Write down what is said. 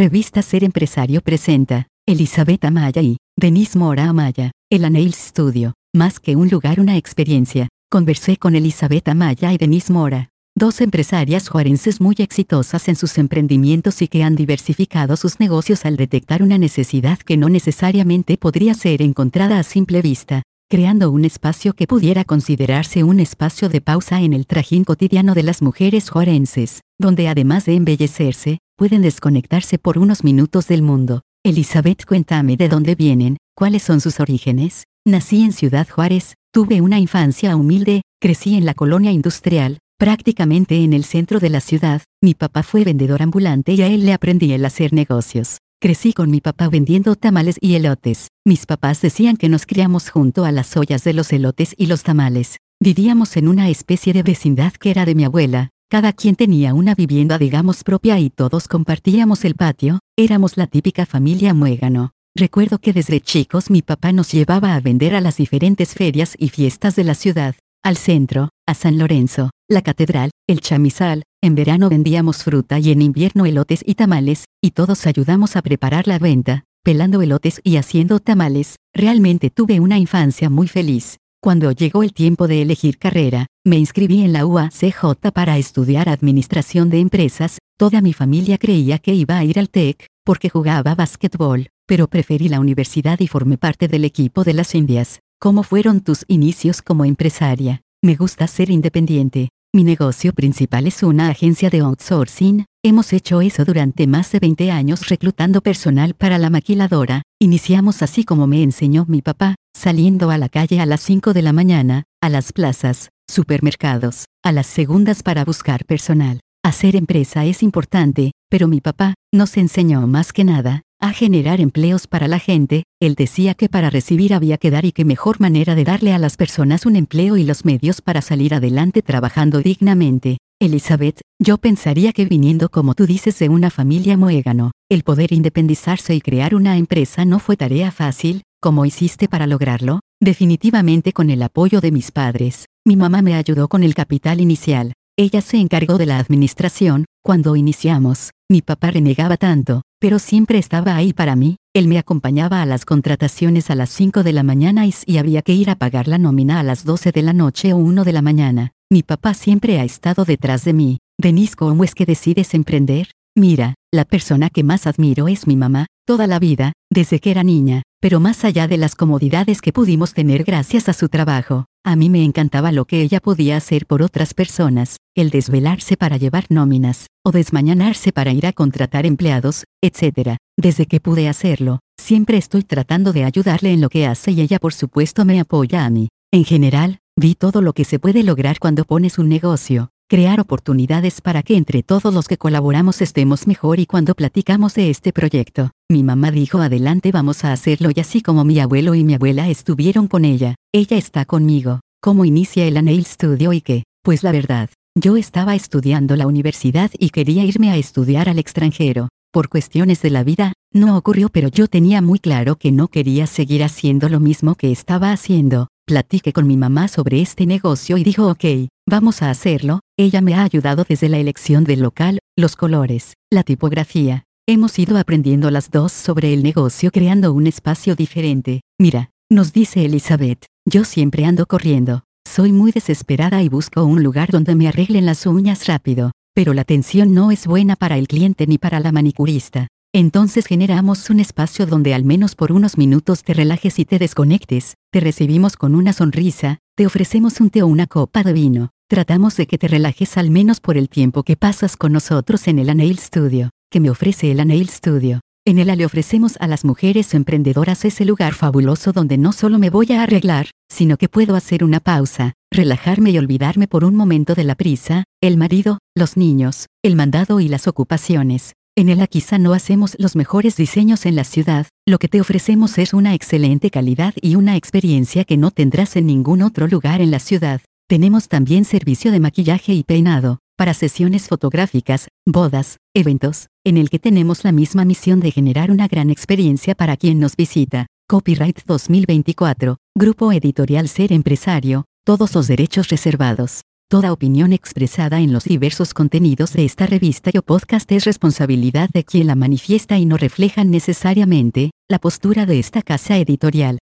Revista Ser Empresario presenta, Elizabeth Amaya y, Denise Mora Amaya, el Nails Studio, más que un lugar una experiencia. Conversé con Elizabeth Amaya y Denise Mora, dos empresarias juarenses muy exitosas en sus emprendimientos y que han diversificado sus negocios al detectar una necesidad que no necesariamente podría ser encontrada a simple vista, creando un espacio que pudiera considerarse un espacio de pausa en el trajín cotidiano de las mujeres juarenses, donde además de embellecerse, pueden desconectarse por unos minutos del mundo. Elizabeth, cuéntame de dónde vienen, cuáles son sus orígenes. Nací en Ciudad Juárez, tuve una infancia humilde, crecí en la colonia industrial, prácticamente en el centro de la ciudad, mi papá fue vendedor ambulante y a él le aprendí el hacer negocios. Crecí con mi papá vendiendo tamales y elotes. Mis papás decían que nos criamos junto a las ollas de los elotes y los tamales. Vivíamos en una especie de vecindad que era de mi abuela, cada quien tenía una vivienda digamos propia y todos compartíamos el patio, éramos la típica familia muégano. Recuerdo que desde chicos mi papá nos llevaba a vender a las diferentes ferias y fiestas de la ciudad, al centro, a San Lorenzo, la catedral, el chamizal, en verano vendíamos fruta y en invierno elotes y tamales, y todos ayudamos a preparar la venta, pelando elotes y haciendo tamales, realmente tuve una infancia muy feliz. Cuando llegó el tiempo de elegir carrera, me inscribí en la UACJ para estudiar Administración de Empresas, toda mi familia creía que iba a ir al TEC, porque jugaba básquetbol, pero preferí la universidad y formé parte del equipo de las Indias. ¿Cómo fueron tus inicios como empresaria? Me gusta ser independiente. Mi negocio principal es una agencia de outsourcing. Hemos hecho eso durante más de 20 años reclutando personal para la maquiladora. Iniciamos así como me enseñó mi papá, saliendo a la calle a las 5 de la mañana, a las plazas, supermercados, a las segundas para buscar personal. Hacer empresa es importante, pero mi papá nos enseñó más que nada a generar empleos para la gente, él decía que para recibir había que dar y que mejor manera de darle a las personas un empleo y los medios para salir adelante trabajando dignamente. Elizabeth, yo pensaría que viniendo como tú dices de una familia muégano, el poder independizarse y crear una empresa no fue tarea fácil, ¿cómo hiciste para lograrlo? Definitivamente con el apoyo de mis padres. Mi mamá me ayudó con el capital inicial. Ella se encargó de la administración, cuando iniciamos, mi papá renegaba tanto, pero siempre estaba ahí para mí, él me acompañaba a las contrataciones a las 5 de la mañana y si había que ir a pagar la nómina a las 12 de la noche o 1 de la mañana. Mi papá siempre ha estado detrás de mí. Denise, ¿cómo es que decides emprender? Mira, la persona que más admiro es mi mamá, toda la vida, desde que era niña, pero más allá de las comodidades que pudimos tener gracias a su trabajo, a mí me encantaba lo que ella podía hacer por otras personas, el desvelarse para llevar nóminas, o desmañanarse para ir a contratar empleados, etc. Desde que pude hacerlo, siempre estoy tratando de ayudarle en lo que hace y ella por supuesto me apoya a mí. En general, vi todo lo que se puede lograr cuando pones un negocio, crear oportunidades para que entre todos los que colaboramos estemos mejor y cuando platicamos de este proyecto, mi mamá dijo adelante vamos a hacerlo y así como mi abuelo y mi abuela estuvieron con ella, ella está conmigo. ¿Cómo inicia el Nail Studio y qué? Pues la verdad, yo estaba estudiando la universidad y quería irme a estudiar al extranjero. Por cuestiones de la vida, no ocurrió pero yo tenía muy claro que no quería seguir haciendo lo mismo que estaba haciendo. Platiqué con mi mamá sobre este negocio y dijo ok, vamos a hacerlo, ella me ha ayudado desde la elección del local, los colores, la tipografía. Hemos ido aprendiendo las dos sobre el negocio creando un espacio diferente. Mira, nos dice Elizabeth, yo siempre ando corriendo. Soy muy desesperada y busco un lugar donde me arreglen las uñas rápido, pero la atención no es buena para el cliente ni para la manicurista. Entonces generamos un espacio donde al menos por unos minutos te relajes y te desconectes, te recibimos con una sonrisa, te ofrecemos un té o una copa de vino, tratamos de que te relajes al menos por el tiempo que pasas con nosotros en el Nail Studio, que me ofrece el Nail Studio. En ella le ofrecemos a las mujeres emprendedoras ese lugar fabuloso donde no solo me voy a arreglar, sino que puedo hacer una pausa, relajarme y olvidarme por un momento de la prisa, el marido, los niños, el mandado y las ocupaciones. En el quizá no hacemos los mejores diseños en la ciudad, lo que te ofrecemos es una excelente calidad y una experiencia que no tendrás en ningún otro lugar en la ciudad. Tenemos también servicio de maquillaje y peinado, para sesiones fotográficas, bodas, eventos, en el que tenemos la misma misión de generar una gran experiencia para quien nos visita. Copyright 2024, Grupo Editorial Ser Empresario, todos los derechos reservados. Toda opinión expresada en los diversos contenidos de esta revista o podcast es responsabilidad de quien la manifiesta y no reflejan necesariamente la postura de esta casa editorial.